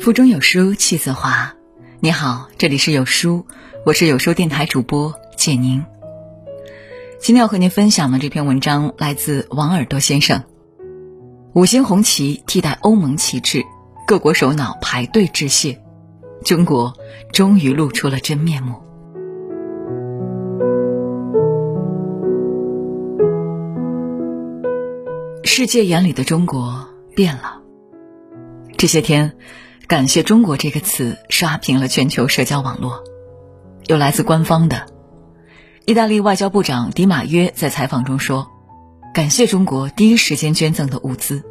腹中有书气自华。你好，这里是有书，我是有书电台主播简宁。今天要和您分享的这篇文章来自王耳朵先生。五星红旗替代欧盟旗帜，各国首脑排队致谢，中国终于露出了真面目。世界眼里的中国变了。这些天。感谢中国这个词刷屏了全球社交网络，有来自官方的。意大利外交部长迪马约在采访中说：“感谢中国第一时间捐赠的物资。”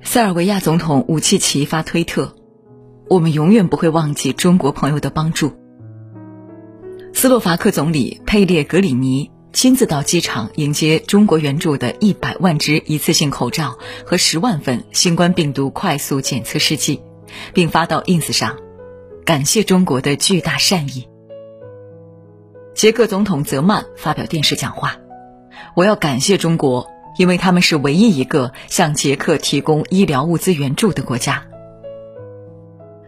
塞尔维亚总统武契奇发推特：“我们永远不会忘记中国朋友的帮助。”斯洛伐克总理佩列格里尼。亲自到机场迎接中国援助的一百万只一次性口罩和十万份新冠病毒快速检测试剂，并发到 ins 上，感谢中国的巨大善意。捷克总统泽曼发表电视讲话：“我要感谢中国，因为他们是唯一一个向捷克提供医疗物资援助的国家。”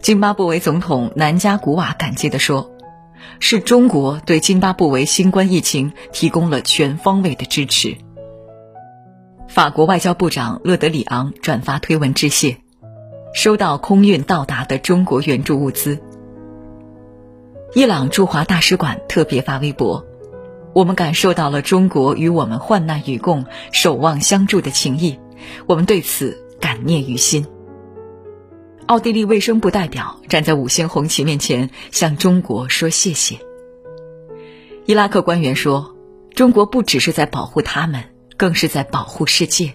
津巴布韦总统南加古瓦感激地说。是中国对津巴布韦新冠疫情提供了全方位的支持。法国外交部长勒德里昂转发推文致谢，收到空运到达的中国援助物资。伊朗驻华大使馆特别发微博：“我们感受到了中国与我们患难与共、守望相助的情谊，我们对此感念于心。”奥地利卫生部代表站在五星红旗面前，向中国说谢谢。伊拉克官员说：“中国不只是在保护他们，更是在保护世界。”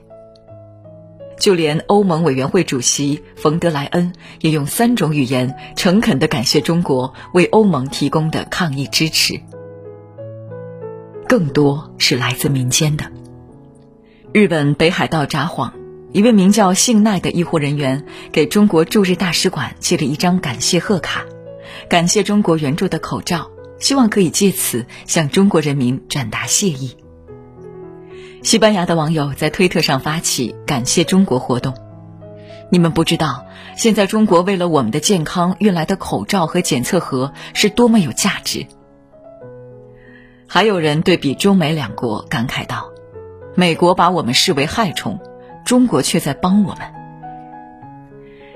就连欧盟委员会主席冯德莱恩也用三种语言诚恳地感谢中国为欧盟提供的抗疫支持，更多是来自民间的。日本北海道札幌。一位名叫幸奈的医护人员给中国驻日大使馆寄了一张感谢贺卡，感谢中国援助的口罩，希望可以借此向中国人民转达谢意。西班牙的网友在推特上发起感谢中国活动，你们不知道，现在中国为了我们的健康运来的口罩和检测盒是多么有价值。还有人对比中美两国感慨道：“美国把我们视为害虫。”中国却在帮我们。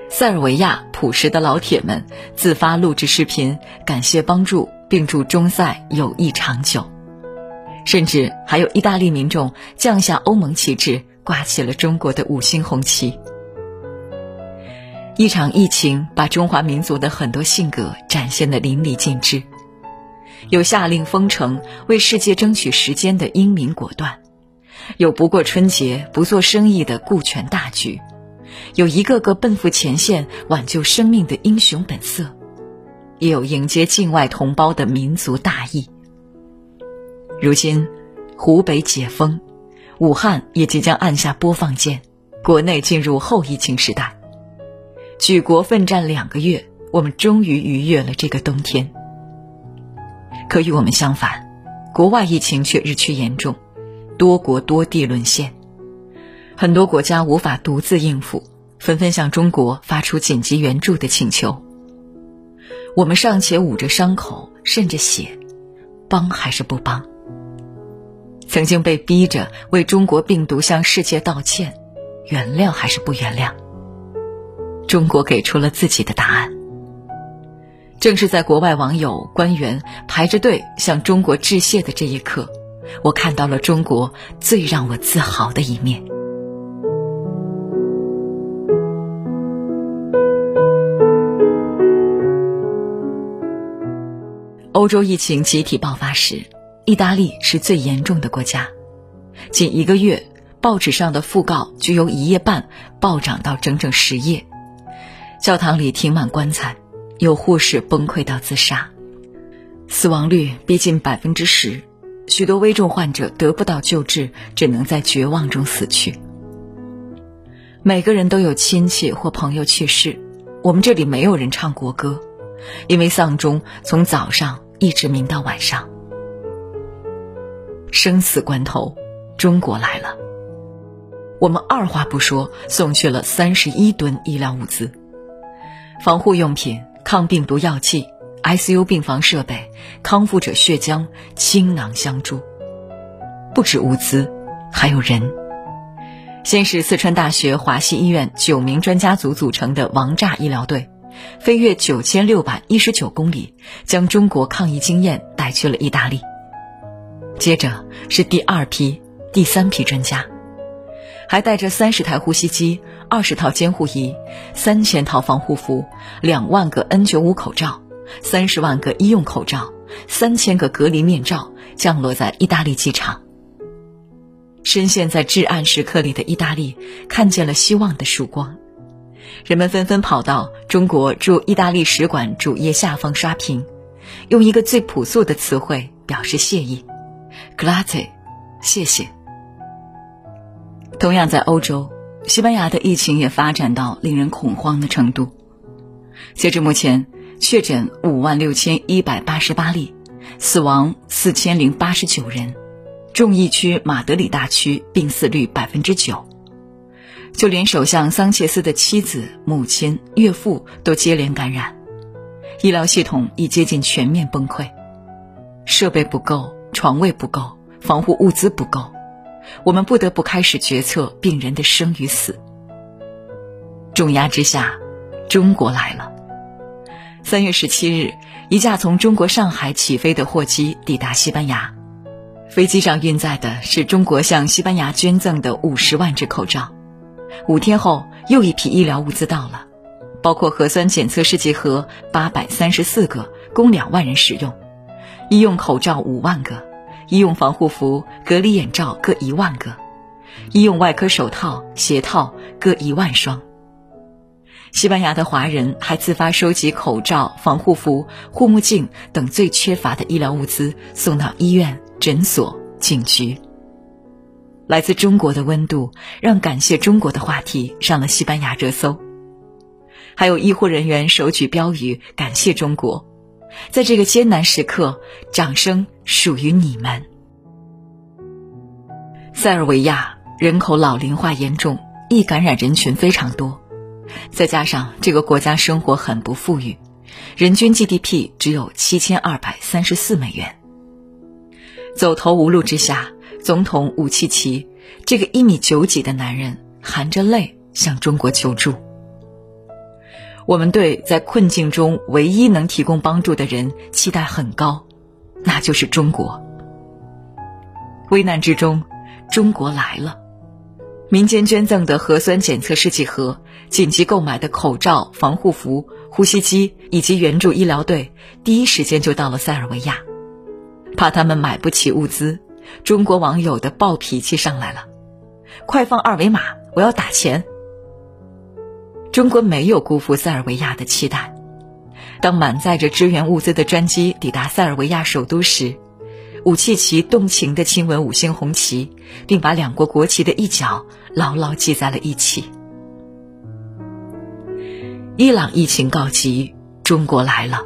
塞尔维亚朴实的老铁们自发录制视频，感谢帮助，并祝中塞友谊长久。甚至还有意大利民众降下欧盟旗帜，挂起了中国的五星红旗。一场疫情把中华民族的很多性格展现得淋漓尽致，有下令封城为世界争取时间的英明果断。有不过春节不做生意的顾全大局，有一个个奔赴前线挽救生命的英雄本色，也有迎接境外同胞的民族大义。如今，湖北解封，武汉也即将按下播放键，国内进入后疫情时代。举国奋战两个月，我们终于逾越了这个冬天。可与我们相反，国外疫情却日趋严重。多国多地沦陷，很多国家无法独自应付，纷纷向中国发出紧急援助的请求。我们尚且捂着伤口渗着血，帮还是不帮？曾经被逼着为中国病毒向世界道歉，原谅还是不原谅？中国给出了自己的答案。正是在国外网友、官员排着队向中国致谢的这一刻。我看到了中国最让我自豪的一面。欧洲疫情集体爆发时，意大利是最严重的国家。仅一个月，报纸上的讣告就由一页半暴涨到整整十页，教堂里停满棺材，有护士崩溃到自杀，死亡率逼近百分之十。许多危重患者得不到救治，只能在绝望中死去。每个人都有亲戚或朋友去世，我们这里没有人唱国歌，因为丧钟从早上一直鸣到晚上。生死关头，中国来了，我们二话不说送去了三十一吨医疗物资，防护用品、抗病毒药剂、ICU 病房设备、康复者血浆倾囊相助。不止物资，还有人。先是四川大学华西医院九名专家组组成的王炸医疗队，飞越九千六百一十九公里，将中国抗疫经验带去了意大利。接着是第二批、第三批专家，还带着三十台呼吸机、二十套监护仪、三千套防护服、两万个 N95 口罩、三十万个医用口罩、三千个隔离面罩，降落在意大利机场。深陷在至暗时刻里的意大利看见了希望的曙光，人们纷纷跑到中国驻意大利使馆主页下方刷屏，用一个最朴素的词汇表示谢意。Grazie，谢谢。同样在欧洲，西班牙的疫情也发展到令人恐慌的程度。截至目前，确诊五万六千一百八十八例，死亡四千零八十九人，重疫区马德里大区病死率百分之九。就连首相桑切斯的妻子、母亲、岳父都接连感染，医疗系统已接近全面崩溃，设备不够。床位不够，防护物资不够，我们不得不开始决策病人的生与死。重压之下，中国来了。三月十七日，一架从中国上海起飞的货机抵达西班牙，飞机上运载的是中国向西班牙捐赠的五十万只口罩。五天后，又一批医疗物资到了，包括核酸检测试剂盒八百三十四个，供两万人使用。医用口罩五万个，医用防护服、隔离眼罩各一万个，医用外科手套、鞋套各一万双。西班牙的华人还自发收集口罩、防护服、护目镜等最缺乏的医疗物资，送到医院、诊所、警局。来自中国的温度，让感谢中国的话题上了西班牙热搜。还有医护人员手举标语感谢中国。在这个艰难时刻，掌声属于你们。塞尔维亚人口老龄化严重，易感染人群非常多，再加上这个国家生活很不富裕，人均 GDP 只有七千二百三十四美元。走投无路之下，总统武契奇这个一米九几的男人含着泪向中国求助。我们对在困境中唯一能提供帮助的人期待很高，那就是中国。危难之中，中国来了。民间捐赠的核酸检测试剂盒、紧急购买的口罩、防护服、呼吸机以及援助医疗队，第一时间就到了塞尔维亚。怕他们买不起物资，中国网友的暴脾气上来了：“快放二维码，我要打钱。”中国没有辜负塞尔维亚的期待。当满载着支援物资的专机抵达塞尔维亚首都时，武契奇动情地亲吻五星红旗，并把两国国旗的一角牢牢系在了一起。伊朗疫情告急，中国来了。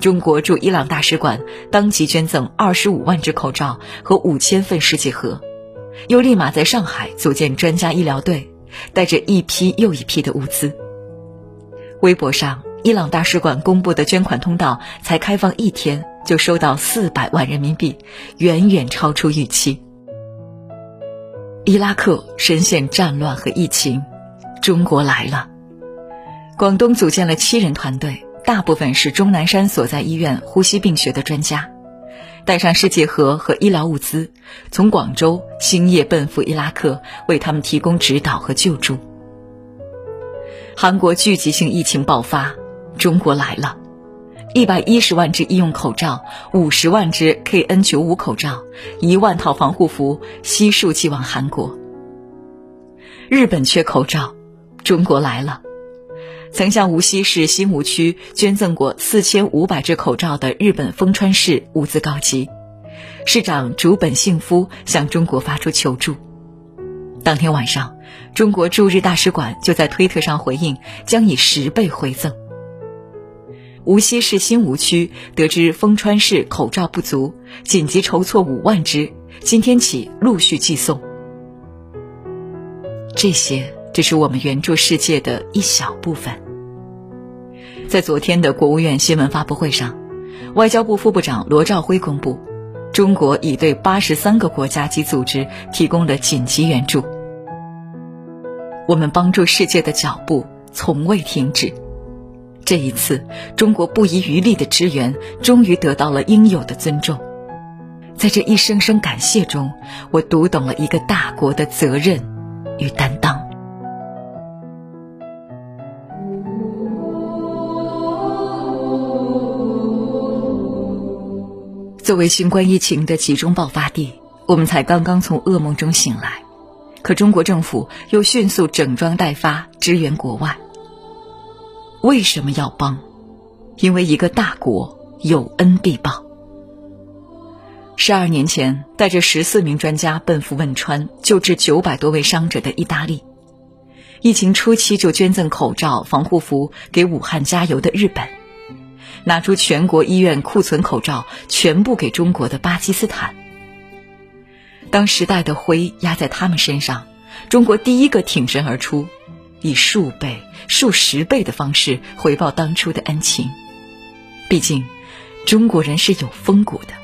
中国驻伊朗大使馆当即捐赠二十五万只口罩和五千份试剂盒，又立马在上海组建专家医疗队。带着一批又一批的物资。微博上，伊朗大使馆公布的捐款通道才开放一天，就收到四百万人民币，远远超出预期。伊拉克深陷战乱和疫情，中国来了。广东组建了七人团队，大部分是钟南山所在医院呼吸病学的专家。带上试剂盒和医疗物资，从广州星夜奔赴伊拉克，为他们提供指导和救助。韩国聚集性疫情爆发，中国来了，一百一十万只医用口罩，五十万只 KN95 口罩，一万套防护服悉数寄往韩国。日本缺口罩，中国来了。曾向无锡市新吴区捐赠过四千五百只口罩的日本丰川市物资告急，市长竹本幸夫向中国发出求助。当天晚上，中国驻日大使馆就在推特上回应，将以十倍回赠。无锡市新吴区得知丰川市口罩不足，紧急筹措五万只，今天起陆续寄送。这些。只是我们援助世界的一小部分。在昨天的国务院新闻发布会上，外交部副部长罗兆辉公布，中国已对八十三个国家及组织提供了紧急援助。我们帮助世界的脚步从未停止。这一次，中国不遗余力的支援终于得到了应有的尊重。在这一声声感谢中，我读懂了一个大国的责任与担当。作为新冠疫情的集中爆发地，我们才刚刚从噩梦中醒来。可中国政府又迅速整装待发，支援国外。为什么要帮？因为一个大国有恩必报。十二年前，带着十四名专家奔赴汶川救治九百多位伤者的意大利，疫情初期就捐赠口罩、防护服给武汉加油的日本，拿出全国医院库存口罩全部给中国的巴基斯坦。当时代的灰压在他们身上，中国第一个挺身而出，以数倍、数十倍的方式回报当初的恩情。毕竟，中国人是有风骨的。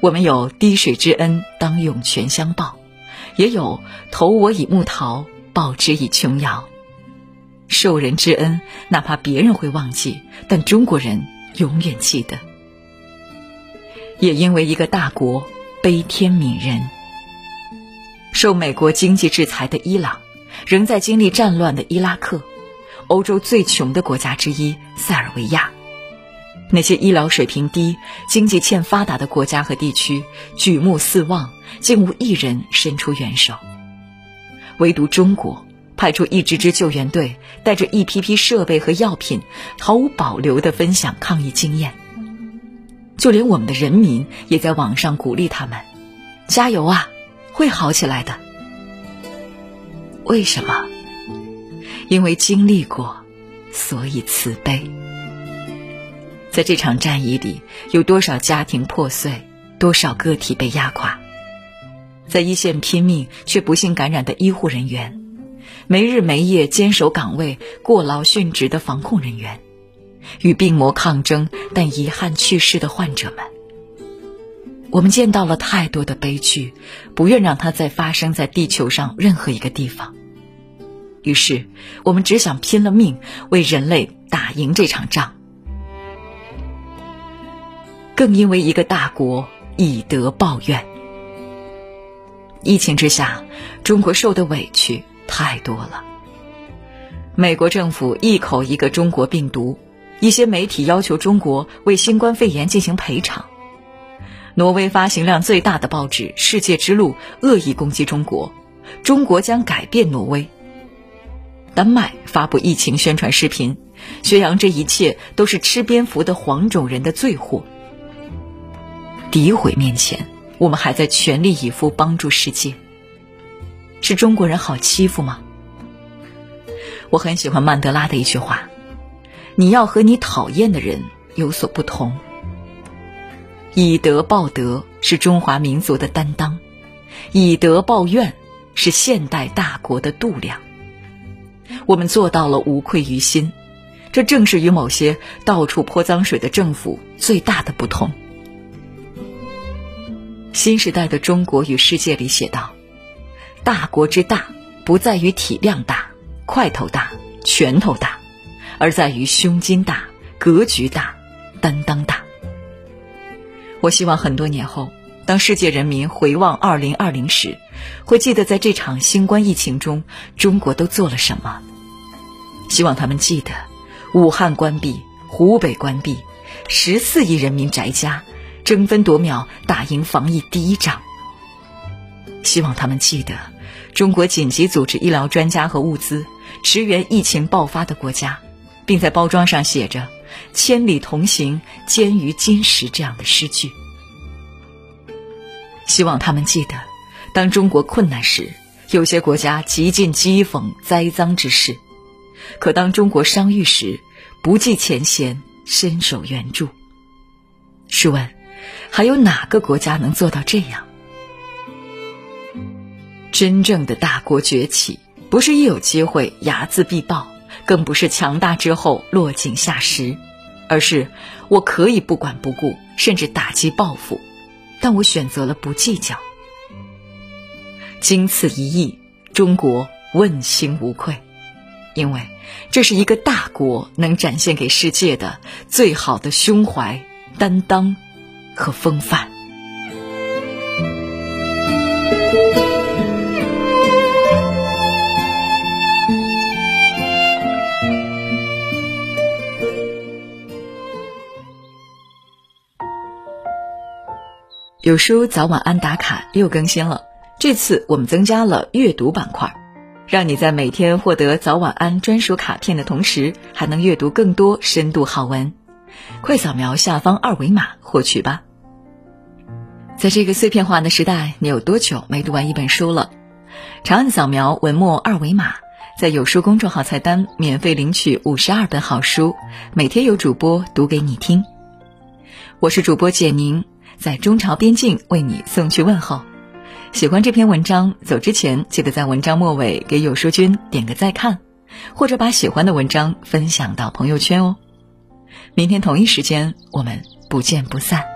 我们有滴水之恩当涌泉相报，也有投我以木桃，报之以琼瑶。受人之恩，哪怕别人会忘记，但中国人永远记得。也因为一个大国。悲天悯人，受美国经济制裁的伊朗，仍在经历战乱的伊拉克，欧洲最穷的国家之一塞尔维亚，那些医疗水平低、经济欠发达的国家和地区，举目四望，竟无一人伸出援手。唯独中国派出一支支救援队，带着一批批设备和药品，毫无保留地分享抗疫经验。就连我们的人民也在网上鼓励他们：“加油啊，会好起来的。”为什么？因为经历过，所以慈悲。在这场战役里，有多少家庭破碎，多少个体被压垮？在一线拼命却不幸感染的医护人员，没日没夜坚守岗位、过劳殉职的防控人员。与病魔抗争但遗憾去世的患者们，我们见到了太多的悲剧，不愿让它再发生在地球上任何一个地方。于是，我们只想拼了命为人类打赢这场仗。更因为一个大国以德报怨，疫情之下，中国受的委屈太多了。美国政府一口一个中国病毒。一些媒体要求中国为新冠肺炎进行赔偿。挪威发行量最大的报纸《世界之路》恶意攻击中国，中国将改变挪威。丹麦发布疫情宣传视频，宣扬这一切都是吃蝙蝠的黄种人的罪祸。诋毁面前，我们还在全力以赴帮助世界。是中国人好欺负吗？我很喜欢曼德拉的一句话。你要和你讨厌的人有所不同。以德报德是中华民族的担当，以德报怨是现代大国的度量。我们做到了无愧于心，这正是与某些到处泼脏水的政府最大的不同。新时代的中国与世界里写道：“大国之大，不在于体量大、块头大、拳头大。”而在于胸襟大、格局大、担当大。我希望很多年后，当世界人民回望二零二零时，会记得在这场新冠疫情中，中国都做了什么。希望他们记得，武汉关闭、湖北关闭，十四亿人民宅家，争分夺秒打赢防疫第一仗。希望他们记得，中国紧急组织医疗专家和物资，驰援疫情爆发的国家。并在包装上写着“千里同行，坚于金石”这样的诗句。希望他们记得，当中国困难时，有些国家极尽讥讽栽赃之事；可当中国伤愈时，不计前嫌，伸手援助。试问，还有哪个国家能做到这样？真正的大国崛起，不是一有机会睚眦必报。更不是强大之后落井下石，而是我可以不管不顾，甚至打击报复，但我选择了不计较。经此一役，中国问心无愧，因为这是一个大国能展现给世界的最好的胸怀、担当和风范。有书早晚安打卡又更新了，这次我们增加了阅读板块，让你在每天获得早晚安专属卡片的同时，还能阅读更多深度好文。快扫描下方二维码获取吧。在这个碎片化的时代，你有多久没读完一本书了？长按扫描文末二维码，在有书公众号菜单免费领取五十二本好书，每天有主播读给你听。我是主播简宁。在中朝边境为你送去问候。喜欢这篇文章，走之前记得在文章末尾给有书君点个再看，或者把喜欢的文章分享到朋友圈哦。明天同一时间，我们不见不散。